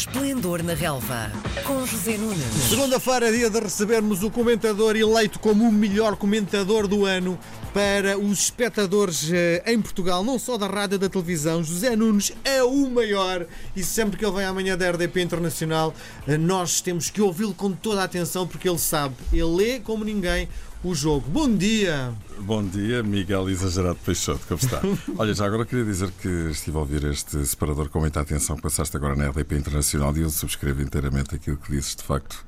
Esplendor na Relva, com José Nunes. Segunda-feira, é dia de recebermos o comentador eleito como o melhor comentador do ano para os espectadores eh, em Portugal, não só da rádio e da televisão. José Nunes é o maior e sempre que ele vem amanhã da RDP Internacional, eh, nós temos que ouvi-lo com toda a atenção porque ele sabe, ele lê como ninguém o jogo. Bom dia! Bom dia, Miguel Exagerado Peixoto, como está? Olha, já agora queria dizer que estive a ouvir este separador com muita atenção que passaste agora na RDP Internacional e eu subscrevo inteiramente aquilo que dizes. De facto,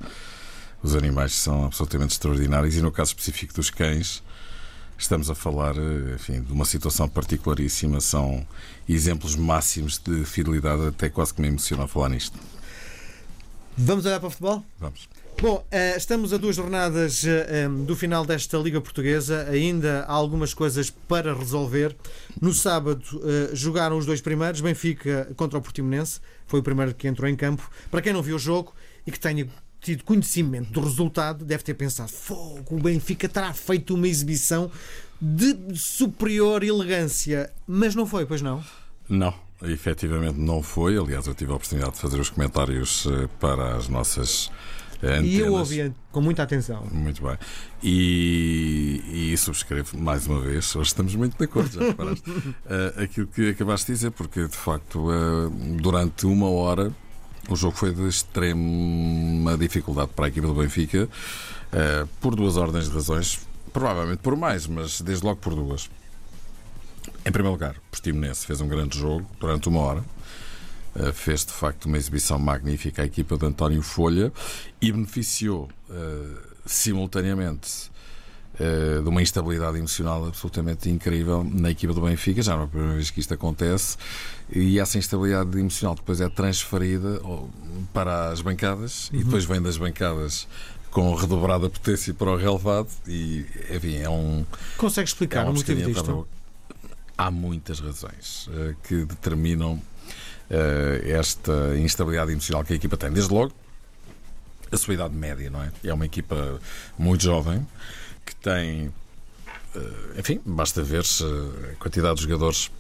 os animais são absolutamente extraordinários e no caso específico dos cães, estamos a falar, enfim, de uma situação particularíssima. São exemplos máximos de fidelidade, até quase que me emociona falar nisto. Vamos olhar para o futebol? Vamos. Bom, eh, estamos a duas jornadas eh, do final desta Liga Portuguesa. Ainda há algumas coisas para resolver. No sábado eh, jogaram os dois primeiros, Benfica contra o Portimonense. Foi o primeiro que entrou em campo. Para quem não viu o jogo e que tenha tido conhecimento do resultado, deve ter pensado: fogo, o Benfica terá feito uma exibição de superior elegância. Mas não foi, pois não? Não, efetivamente não foi. Aliás, eu tive a oportunidade de fazer os comentários para as nossas Antenas. E eu ouvia com muita atenção. Muito bem. E, e subscrevo mais uma vez, hoje estamos muito de acordo, já reparaste, uh, aquilo que acabaste de dizer, porque de facto, uh, durante uma hora, o jogo foi de extrema dificuldade para a equipa do Benfica, uh, por duas ordens de razões, provavelmente por mais, mas desde logo por duas. Em primeiro lugar, o Portimonense fez um grande jogo durante uma hora. Uh, fez de facto uma exibição magnífica à equipa de António Folha e beneficiou uh, simultaneamente uh, de uma instabilidade emocional absolutamente incrível na equipa do Benfica. Já não é a primeira vez que isto acontece, e essa instabilidade emocional depois é transferida para as bancadas uhum. e depois vem das bancadas com redobrada potência para o relevado e enfim é um consegue explicar é um o motivo disto há muitas razões que determinam esta instabilidade emocional que a equipa tem. Desde logo, a sua idade média, não é? É uma equipa muito jovem que tem, uh, enfim, basta ver-se a quantidade de jogadores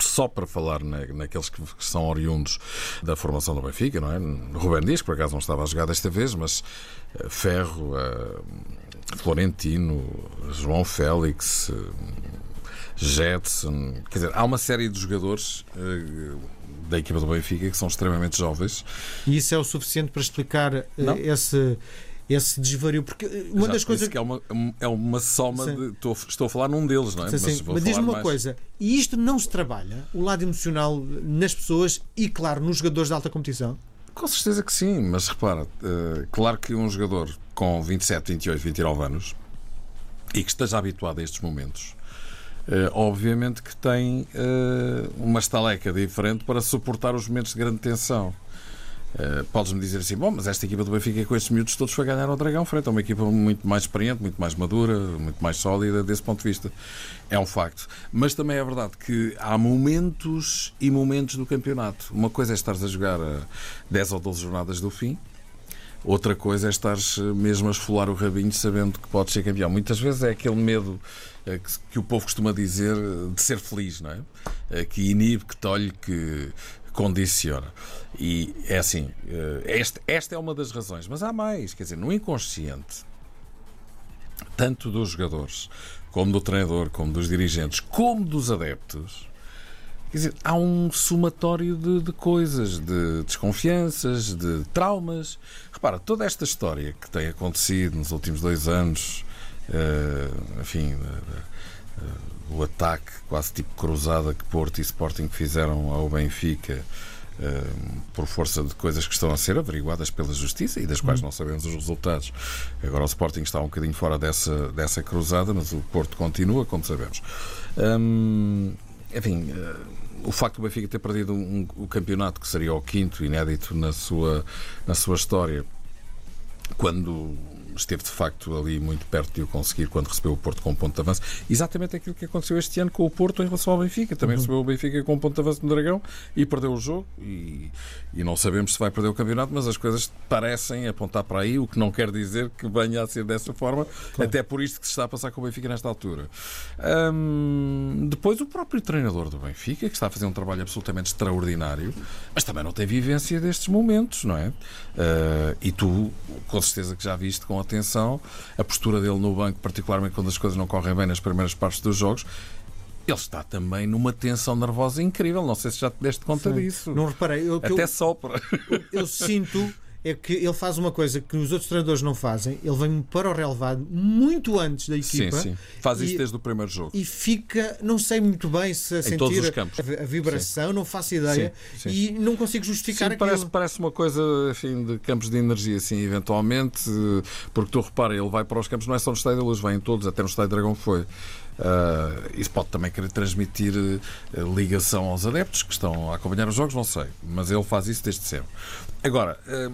só para falar na, naqueles que, que, são oriundos da formação do Benfica, não é? Ruben Dias, que por acaso não estava a jogar desta vez, mas uh, Ferro, uh, Florentino, João Félix, uh, Jetson, quer dizer, há uma série de jogadores da equipa do Benfica que são extremamente jovens. E isso é o suficiente para explicar uh, esse esse desvario, porque eh, uma Já das coisas que é uma, é uma soma sim. de. Estou, estou a falar num deles, não é? Sim, sim. Mas, mas diz-me uma mais... coisa, e isto não se trabalha, o lado emocional nas pessoas e, claro, nos jogadores de alta competição? Com certeza que sim, mas repara, uh, claro que um jogador com 27, 28, 29 anos e que esteja habituado a estes momentos obviamente que tem uh, uma estaleca diferente para suportar os momentos de grande tensão. Uh, Podes-me dizer assim, bom, mas esta equipa do Benfica com estes miúdos todos foi ganhar ao Dragão frente a uma equipa muito mais experiente, muito mais madura, muito mais sólida desse ponto de vista. É um facto. Mas também é verdade que há momentos e momentos do campeonato. Uma coisa é estares a jogar a 10 ou 12 jornadas do fim, Outra coisa é estar mesmo a esfolar o rabinho sabendo que podes ser campeão. Muitas vezes é aquele medo eh, que, o povo costuma dizer de ser feliz, não é? Eh, que inibe, que tolhe, que condiciona. E é assim, eh, esta, esta é uma das razões, mas há mais, quer dizer, no inconsciente, tanto dos jogadores, como do treinador, como dos dirigentes, como dos adeptos, Quer dizer, há um somatório de, de, coisas, de desconfianças, de traumas. Repara, toda esta história que tem acontecido nos últimos dois anos, uh, enfim, uh, uh, o ataque quase tipo cruzada que Porto e Sporting fizeram ao Benfica. por força de coisas que estão a ser averiguadas pela Justiça e das quais não sabemos os resultados. Agora o Sporting está um bocadinho fora dessa, dessa cruzada, mas o Porto continua, como sabemos. Hum, enfim, o facto do Benfica ter perdido um, o campeonato, que seria o quinto inédito na sua, na sua história, quando esteve de facto ali muito perto de o conseguir quando recebeu o Porto com um ponto de avanço. Exatamente aquilo que aconteceu este ano com o Porto em relação ao Benfica. Também uhum. recebeu o Benfica com um ponto de avanço no Dragão e perdeu o jogo. E, e não sabemos se vai perder o campeonato, mas as coisas parecem apontar para aí, o que não quer dizer que venha a ser dessa forma, claro. até por isto que se está a passar com o Benfica nesta altura. Hum, depois, o próprio treinador do Benfica, que está a fazer um trabalho absolutamente extraordinário, mas também não tem vivência destes momentos, não é? Uh, e tu, com certeza que já viste com atenção a postura dele no banco, particularmente quando as coisas não correm bem nas primeiras partes dos jogos. Ele está também numa tensão nervosa incrível. Não sei se já te deste conta Sim. disso. Não reparei. Eu, Até eu, sopra. Eu, eu sinto é que ele faz uma coisa que os outros treinadores não fazem. Ele vem para o relevado muito antes da equipa. Sim, sim. Faz isso desde o primeiro jogo. E fica, não sei muito bem se a em sentir a, a, vibração, sim. não faço ideia. Sim, sim. E não consigo justificar aquilo. Parece, parece uma coisa enfim, de campos de energia, assim, eventualmente, porque tu repara, ele vai para os campos, não é só no Estádio da Luz, vem em todos, até no Estádio Dragão foi. Uh, isso pode também querer transmitir uh, ligação aos adeptos que estão a acompanhar os jogos, não sei, mas ele faz isso desde sempre. Agora, uh,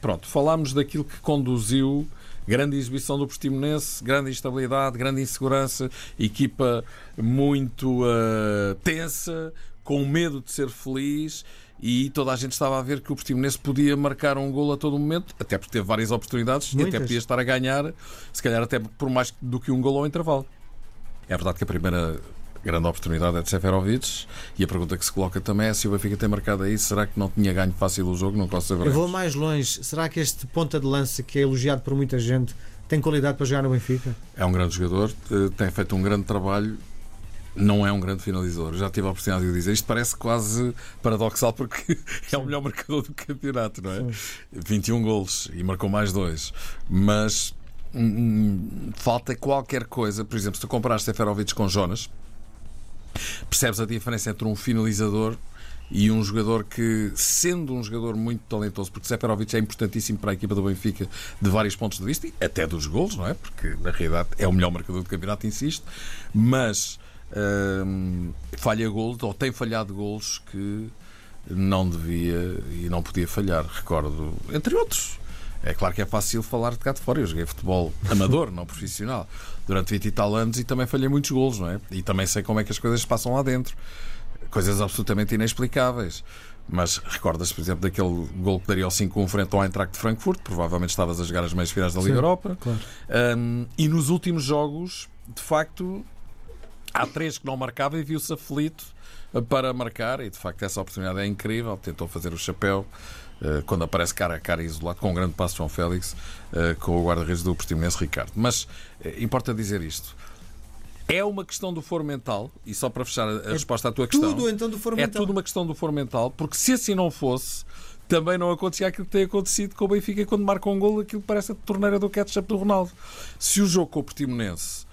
pronto, falámos daquilo que conduziu grande exibição do Portimonense, grande instabilidade, grande insegurança, equipa muito uh, tensa, com medo de ser feliz e toda a gente estava a ver que o Portimonense podia marcar um gol a todo momento, até porque teve várias oportunidades Muitas. e até podia estar a ganhar, se calhar até por mais do que um gol ao intervalo. É verdade que a primeira grande oportunidade é de Seferovic. E a pergunta que se coloca também é se o Benfica tem marcado aí, será que não tinha ganho fácil o jogo? Não posso saber. Eu vou mais longe. Será que este ponta de lança, que é elogiado por muita gente, tem qualidade para jogar no Benfica? É um grande jogador, eh, tem feito um grande trabalho. Não é um grande finalizador. Já tive a oportunidade de dizer. Isto parece quase paradoxal porque é o melhor marcador do campeonato, não é? Sim. 21 golos e marcou mais dois. Mas falta qualquer coisa. Por exemplo, se tu comparaste Seferovic com Jonas, percebes a diferença entre um finalizador e um jogador que, sendo um jogador muito talentoso, porque Seferovic é importantíssimo para a equipa do Benfica de vários pontos de vista, até dos gols, não é? Porque na realidade é o melhor marcador do campeonato, insisto, mas hum, falha gols ou tem falhado gols que não devia e não podia falhar, recordo, entre outros. É claro que é fácil falar de cá de fora. Eu joguei futebol amador, não profissional, durante 20 e tal anos e também falhei muitos golos, não é? E também sei como é que as coisas se passam lá dentro. Coisas absolutamente inexplicáveis. Mas recordas, por exemplo, daquele gol que daria ao 5-1 frente ao Eintracht de Frankfurt? Provavelmente estavas a jogar as meias finais da Liga Sim, Europa. Claro. Um, e nos últimos jogos, de facto, há três que não marcava e viu-se aflito para marcar. E de facto, essa oportunidade é incrível. Tentou fazer o chapéu. Eh, quando aparece cara a cara isolado, com um grande passo João Félix, eh, com o guarda-redes do Portimonense Ricardo. Mas eh, importa dizer isto. É uma questão do foro mental, e só para fechar a é resposta à tua tudo, questão. então do foro é tudo uma questão do foro mental, porque se assim não fosse, também não acontecia aquilo que tem acontecido com o Benfica quando marca um gol, aquilo parece a torneira do ketchup do Ronaldo. Se o jogo com o Portimonense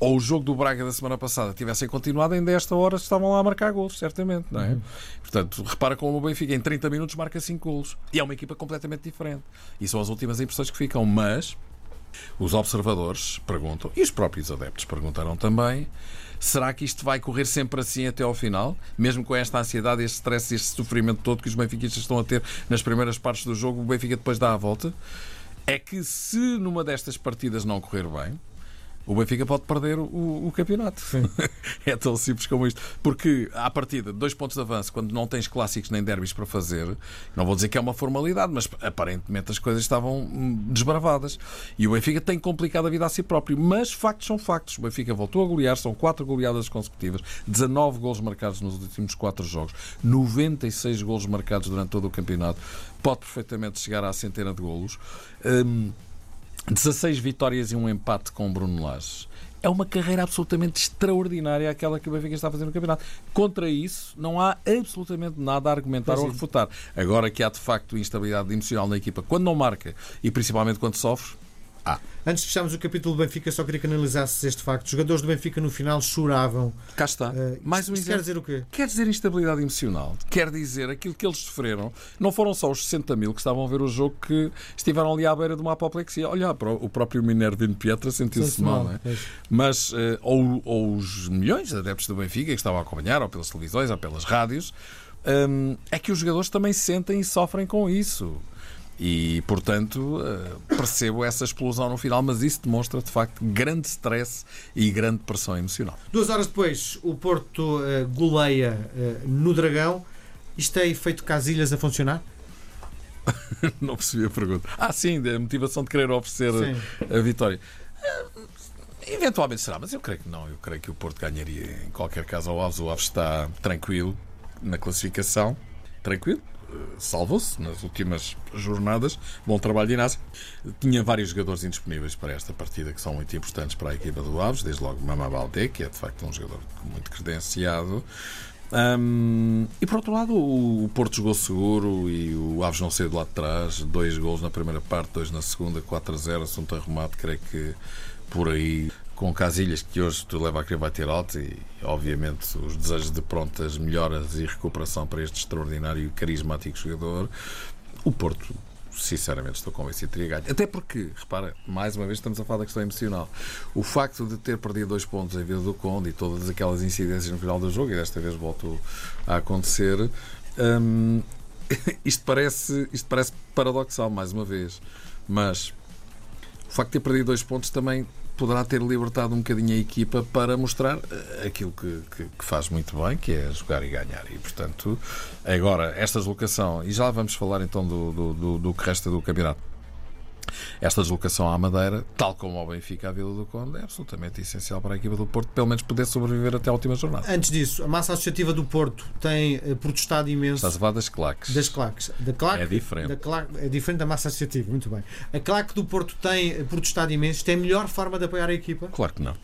ou o jogo do Braga da semana passada tivessem continuado, ainda esta hora estavam lá a marcar golos, certamente, não é? Uhum. Portanto, repara como o Benfica em 30 minutos marca 5 golos. E é uma equipa completamente diferente. E são as últimas impressões que ficam, mas os observadores perguntam, e os próprios adeptos perguntaram também, será que isto vai correr sempre assim até ao final? Mesmo com esta ansiedade, este stress, este sofrimento todo que os benfiquistas estão a ter nas primeiras partes do jogo, o Benfica depois dá a volta? É que se numa destas partidas não correr bem, o Benfica pode perder o, o campeonato. é tão simples como isto. Porque, à partida, dois pontos de avanço, quando não tens clássicos nem derbys para fazer, não vou dizer que é uma formalidade, mas aparentemente as coisas estavam hum, desbravadas. E o Benfica tem complicado a vida a si próprio. Mas factos são factos. O Benfica voltou a golear, são quatro goleadas consecutivas, 19 golos marcados nos últimos quatro jogos, 96 golos marcados durante todo o campeonato. Pode perfeitamente chegar à centena de golos. Hum, 16 vitórias e um empate com o Bruno Lage. É uma carreira absolutamente extraordinária aquela que o Benfica está a fazer no campeonato. Contra isso, não há absolutamente nada a argumentar ou a refutar. Agora que há de facto instabilidade emocional na equipa, quando não marca e principalmente quando sofre, Antes de fecharmos o capítulo do Benfica, só queria que analisasses este facto. Os jogadores do Benfica no final choravam. Cá está. Uh, Mais um exemplo. Quer dizer o quê? Quer dizer instabilidade emocional. Quer dizer aquilo que eles sofreram. Não foram só os 60 mil que estavam a ver o jogo que estiveram ali à beira de uma apoplexia. Olha, o próprio Minerva de Pietra sentiu-se mal, não é? Mas, uh, ou, ou os milhões de adeptos do Benfica que estavam a acompanhar, ou pelas televisões, ou pelas rádios, um, é que os jogadores também sentem e sofrem com isso. E, portanto, eh, percebo essa explosão no final, mas isso demonstra, de facto, grande stress e grande pressão emocional. Duas horas depois, o Porto uh, goleia uh, no Dragão. Isto é efeito Casilhas a funcionar? Não percebi a pergunta. Ah, sim, a motivação de querer oferecer sim. a vitória. Eventualmente será, mas eu creio que não. Eu creio que o Porto ganharia em qualquer caso ao Aves. O Aves está tranquilo na classificação. Tranquilo, salvou-se nas últimas jornadas. Bom trabalho de Inácio. Tinha vários jogadores indisponíveis para esta partida que são muito importantes para a equipa do Aves, desde logo Mama Baldé, que é de facto um jogador muito credenciado. Um, e por outro lado, o Porto jogou seguro e o Aves não saiu do lado de trás. Dois gols na primeira parte, dois na segunda, 4 a 0. Assunto arrumado, creio que por aí com Casilhas, que hoje tu leva a crer vai ter alto e, obviamente, os desejos de prontas melhoras e recuperação para este extraordinário e carismático jogador. O Porto, sinceramente, estou convencido teria ganho. Até porque, repara, mais uma vez estamos a falar da questão emocional. O facto de ter perdido dois pontos em Vila do Conde e todas aquelas incidências no final do jogo, e desta vez voltou a acontecer, hum, isto, parece, isto parece paradoxal, mais uma vez. Mas o facto de ter perdido dois pontos também poderá ter libertado um bocadinho a equipa para mostrar eh, aquilo que, que, que, faz muito bem, que é jogar e ganhar. E, portanto, agora, esta deslocação, e já vamos falar então do, do, do, do que resta do campeonato. Esta deslocação à Madeira, tal como ao Benfica à Vila do Conde, é absolutamente essencial para a equipa do Porto, pelo menos poder sobreviver até a última jornada. Antes disso, a massa associativa do Porto tem eh, protestado imenso. Estás a falar das claques. Das claques. Da claque, é diferente. Da claque, é diferente da massa associativa, muito bem. A claque do Porto tem eh, protestado imenso. Tem a melhor forma de apoiar a equipa? Claro que não.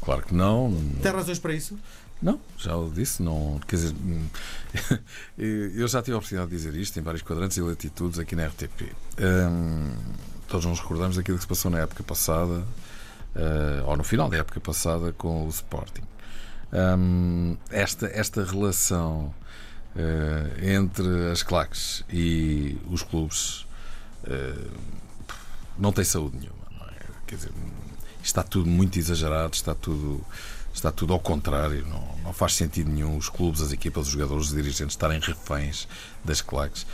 Claro que não. Tem razões para isso? Não, já o disse, não, quer dizer, eu já tive a oportunidade de dizer isto em vários quadrantes e latitudes aqui na RTP. Hum, todos nos recordamos daquilo que se passou na época passada, uh, ou no final da época passada, com o Sporting. Um, esta, esta relação uh, entre as claques e os clubes uh, não tem saúde nenhuma. É? Quer dizer, está tudo muito exagerado, está tudo está tudo ao contrário. Não, não faz sentido nenhum os clubes, as equipas, os jogadores, os dirigentes estarem reféns das claques.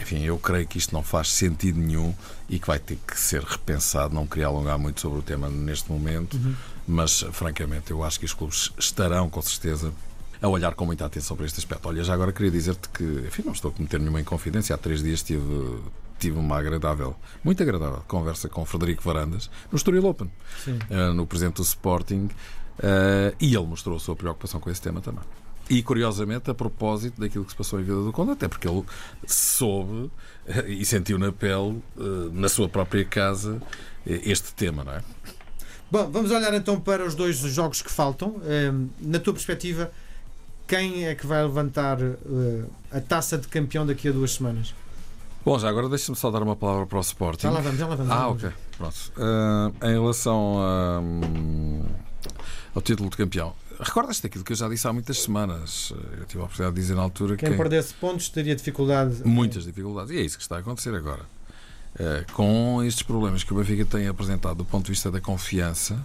Enfim, eu creio que isto não faz sentido nenhum e que vai ter que ser repensado. Não queria alongar muito sobre o tema neste momento, uhum. mas francamente eu acho que os clubes estarão com certeza a olhar com muita atenção para este aspecto. Olha, já agora queria dizer-te que, enfim, não estou a cometer nenhuma inconfidência. Há três dias tive, tive uma agradável, muito agradável conversa com Frederico Varandas no Estoril Open, uh, no presidente do Sporting, uh, e ele mostrou a sua preocupação com esse tema também. E curiosamente, a propósito daquilo que se passou em Vila do Conde, até porque ele soube eh, e sentiu na pele, na sua própria casa, este tema, não é? Bom, vamos olhar então para os dois jogos que faltam. Na tua perspectiva, quem é que vai levantar a taça de campeão daqui a duas semanas? Bom, já agora deixa-me só dar uma palavra para o Sporting. Já lá vamos, já lá vamos. Ah, ok. Pronto. Uh, em relação a, um, ao título de campeão, Recordas-te daquilo que eu já disse há muitas semanas? Eu tive a oportunidade de dizer na altura que. Quem perdesse pontos teria dificuldade. Muitas dificuldades. E é isso que está a acontecer agora. Uh, com estes problemas que o Benfica tem apresentado do ponto de vista da confiança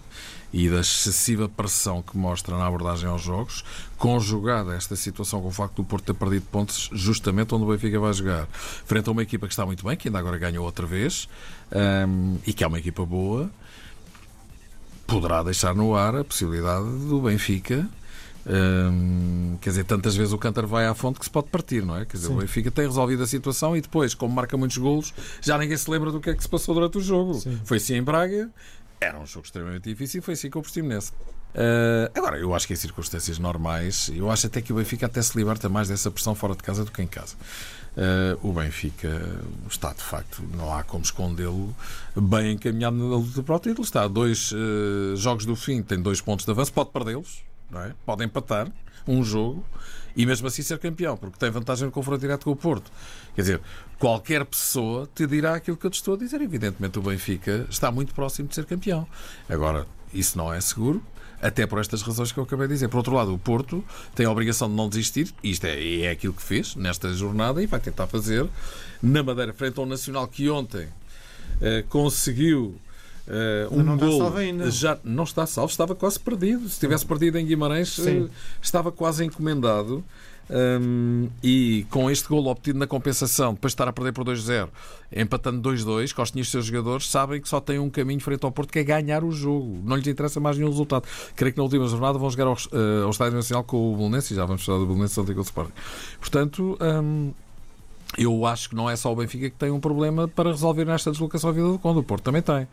e da excessiva pressão que mostra na abordagem aos jogos, conjugada esta situação com o facto do Porto ter perdido pontos justamente onde o Benfica vai jogar, frente a uma equipa que está muito bem, que ainda agora ganhou outra vez, um, ehm, e que é uma equipa boa, poderá deixar no ar a possibilidade do Benfica. Hum, quer dizer, tantas vezes o Cantar vai à fonte que se pode partir, não é? Quer dizer, Sim. o Benfica tem resolvido a situação e depois, como marca muitos golos, já ninguém se lembra do que é que se passou durante o jogo. Sim. Foi assim em Braga, era um jogo extremamente difícil, foi assim com o Portimonense. Uh, agora, eu acho que em circunstâncias normais, eu acho até que o Benfica até se liberta mais dessa pressão fora de casa do que em casa. Uh, o Benfica está de facto, não há como escondê-lo, bem encaminhado na luta para o título. Está a dois uh, jogos do fim, tem dois pontos de avanço, pode perdê-los, é? pode empatar um jogo e mesmo assim ser campeão, porque tem vantagem no confronto direto com o Porto. Quer dizer, qualquer pessoa te dirá aquilo que eu te estou a dizer. Evidentemente, o Benfica está muito próximo de ser campeão. Agora, isso não é seguro, até por estas razões que eu acabei de dizer. Por outro lado, o Porto tem a obrigação de não desistir, isto é, é aquilo que fez nesta jornada, e vai tentar fazer na Madeira, frente ao Nacional, que ontem uh, conseguiu. Uh, um não gol está ainda. já não está salvo, estava quase perdido. Se tivesse perdido em Guimarães, uh, estava quase encomendado. Um, e com este gol obtido na compensação, depois de estar a perder por 2-0, empatando 2-2, Costinha e os seus jogadores sabem que só têm um caminho frente ao Porto, que é ganhar o jogo. Não lhes interessa mais nenhum resultado. Creio que na última jornada vão jogar ao, uh, ao Estádio Nacional com o Belenense, e já vamos falar do Belenense ontem com o Sporting. Portanto, um, eu acho que não é só o Benfica que tem um problema para resolver nesta deslocação à vida do Conde. O Porto também tem.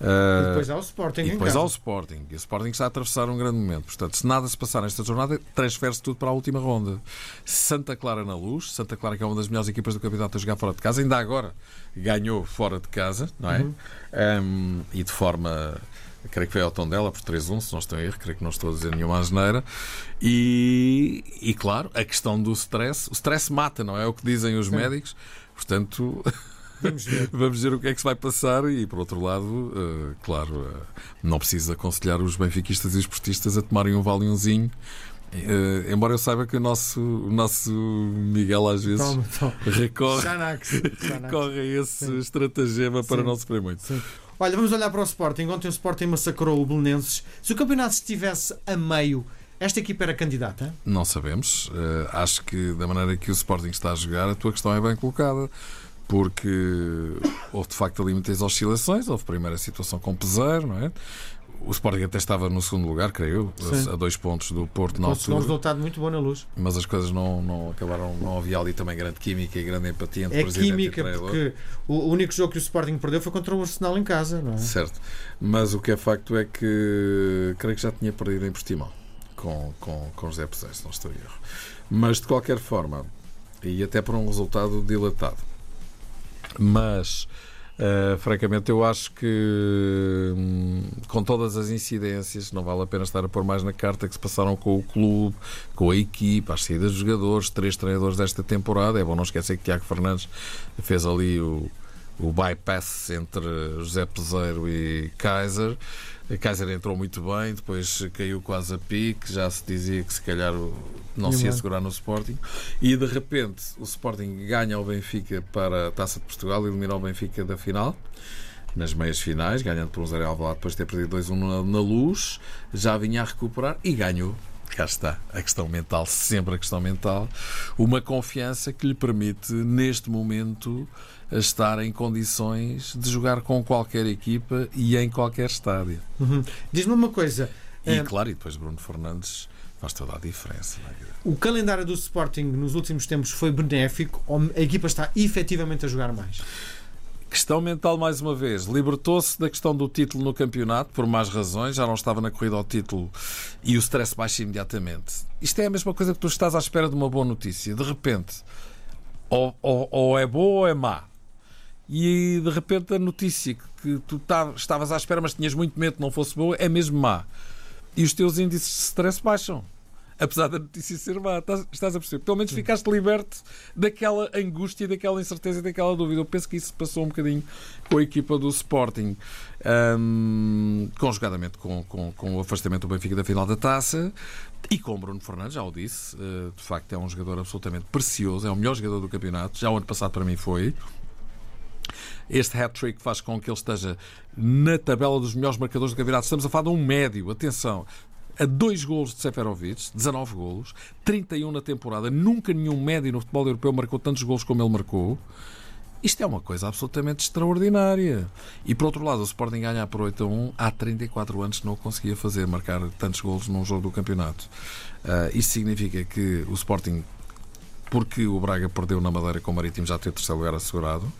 Uh, e depois há o Sporting. E depois há o Sporting. E o Sporting está a atravessar um grande momento. Portanto, se nada se passar nesta jornada, transfere-se tudo para a última ronda. Santa Clara na luz. Santa Clara, que é uma das melhores equipas do campeonato a jogar fora de casa, ainda agora ganhou fora de casa, não é? Uhum. Um, e de forma. Creio que foi ao tom dela por 3-1, se não estou a erro, creio que não estou a dizer nenhuma asneira. E, e claro, a questão do stress. O stress mata, não é? É o que dizem os Sim. médicos. Portanto. Vamos ver. Vamos ver o que é que se vai passar e, por outro lado, uh, claro, uh, não preciso aconselhar os benfiquistas e os esportistas a tomarem um valiumzinho. Uh, embora eu saiba que o nosso, o nosso Miguel às vezes toma, toma. recorre, recorre a esse Sim. estratagema para Sim. não sofrer muito. Sim. Olha, vamos olhar para o Sporting. Ontem o Sporting massacrou o Belenenses. Se o campeonato estivesse a meio, esta equipa era candidata? Não sabemos. Uh, acho que da maneira que o Sporting está a jogar, a tua questão é bem colocada porque houve de facto ali muitas oscilações. Houve primeira situação com Peseiro, não é? O Sporting até estava no segundo lugar, creio eu, a dois pontos do Porto na altura. um resultado muito bom na luz. Mas as coisas não, não acabaram, não havia ali também grande química e grande empatia entre é presidente química, e porque o único jogo que o Sporting perdeu foi contra o Arsenal em casa, não é? Certo. Mas o que é facto é que creio que já tinha perdido em Portimão com, com, com José Peseiro, se não estou a erro. Mas de qualquer forma, e até por um resultado dilatado mas, uh, francamente, eu acho que hum, com todas as incidências, não vale a pena estar a pôr mais na carta que se passaram com o clube, com a equipa, as saídas dos jogadores, três treinadores desta temporada. É bom não esquecer que Tiago Fernandes fez ali o, o bypass entre José Peseiro e Kaiser. A Kaiser entrou muito bem, depois caiu quase a pique, já se dizia que se calhar não se ia segurar no Sporting. E de repente o Sporting ganha o Benfica para a Taça de Portugal, elimina o Benfica da final nas meias finais, ganhando por um 0 Alvalade depois de ter perdido 2-1 na, na, luz, já vinha a recuperar e ganhou. Cá está a questão mental, sempre a questão mental. Uma confiança que lhe permite, neste momento, estar em condições de jogar com qualquer equipa e em qualquer estádio. Uhum. Diz-me uma coisa. E é... claro, e depois Bruno Fernandes faz toda a diferença. É? O calendário do Sporting nos últimos tempos foi benéfico ou a equipa está efetivamente a jogar mais? Questão mental, mais uma vez. Libertou-se da questão do título no campeonato, por mais razões, já não estava na corrida ao título e o stress baixa imediatamente. Isto é a mesma coisa que tu estás à espera de uma boa notícia. De repente, ou, ou, ou é boa ou é má e de repente a notícia que tu estavas à espera, mas tinhas muito medo que não fosse boa, é mesmo má. E os teus índices de stress baixam. Apesar da notícia ser má, estás, estás a perceber? Pelo menos ficaste liberto daquela angústia, daquela incerteza daquela dúvida. Eu penso que isso passou um bocadinho com a equipa do Sporting, um, conjugadamente com, com, com, o afastamento do Benfica da final da taça. E com Bruno Fernandes, já o disse, uh, de facto é um jogador absolutamente precioso, é o melhor jogador do campeonato, já o ano passado para mim foi. Este hat-trick faz com que ele esteja na tabela dos melhores marcadores do campeonato. Estamos a falar de um médio, atenção, a dois golos de Seferovic, 19 golos, 31 na temporada. Nunca nenhum médio no futebol europeu marcou tantos golos como ele marcou. Isto é uma coisa absolutamente extraordinária. E por outro lado, o Sporting ganha por 8 a 1 há 34 anos não conseguia fazer, marcar tantos golos num jogo do campeonato. Uh, isto significa que o Sporting, porque o Braga perdeu na Madeira com o Marítimo, já tem o terceiro lugar assegurado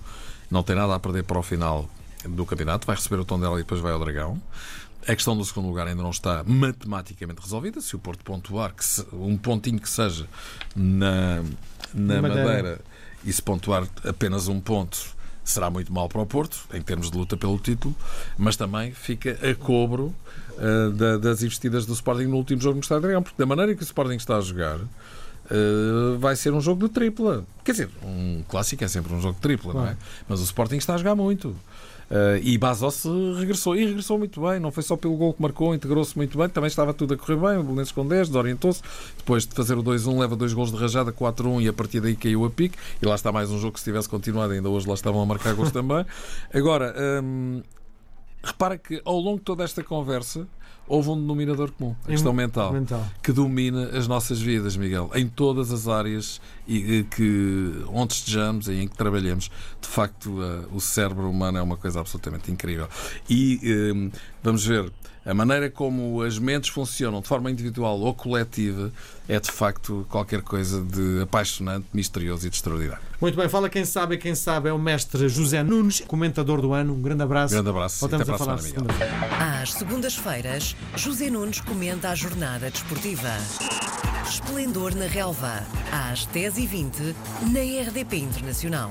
não tem nada a perder para o final do campeonato, vai receber o tom dela e depois vai ao Dragão. A questão do segundo lugar ainda não está matematicamente resolvida. Se o Porto pontuar que se, um pontinho que seja na, na Madeira. Madeira e se pontuar apenas um ponto, será muito mal para o Porto, em termos de luta pelo título, mas também fica a cobro uh, da, das investidas do Sporting no último jogo no Estádio Dragão, porque da maneira que o Sporting está a jogar, Uh, vai ser um jogo de tripla. Quer dizer, um clássico é sempre um jogo de tripla, claro. não é? Mas o Sporting está a jogar muito. Uh, e Bazos regressou, e regressou muito bem, não foi só pelo gol que marcou, integrou-se muito bem, também estava tudo a correr bem, o Belenenses com 10, desorientou-se, depois de fazer o 2-1 leva dois gols de rajada, 4-1 e a partir daí caiu a pique, e lá está mais um jogo que se tivesse continuado, ainda hoje lá estavam a marcar gols também. Agora, hum, repara que ao longo de toda esta conversa, houve um denominador comum, a questão mental, mental. que domina as nossas vidas, Miguel, em todas as áreas e, que, onde estejamos e em que trabalhemos. De facto, eh, o cérebro humano é uma coisa absolutamente incrível. E eh, vamos ver. A maneira como as mentes funcionam de forma individual ou coletiva é de facto qualquer coisa de apaixonante, misterioso e de extraordinário. Muito bem, fala quem sabe, e quem sabe é o mestre José Nunes, comentador do ano. Um grande abraço. Grande abraço. Voltamos Até a falar segunda-feira. Às segundas-feiras, José Nunes comenta a jornada desportiva. Esplendor na Relva, às 10h20, na RDP Internacional.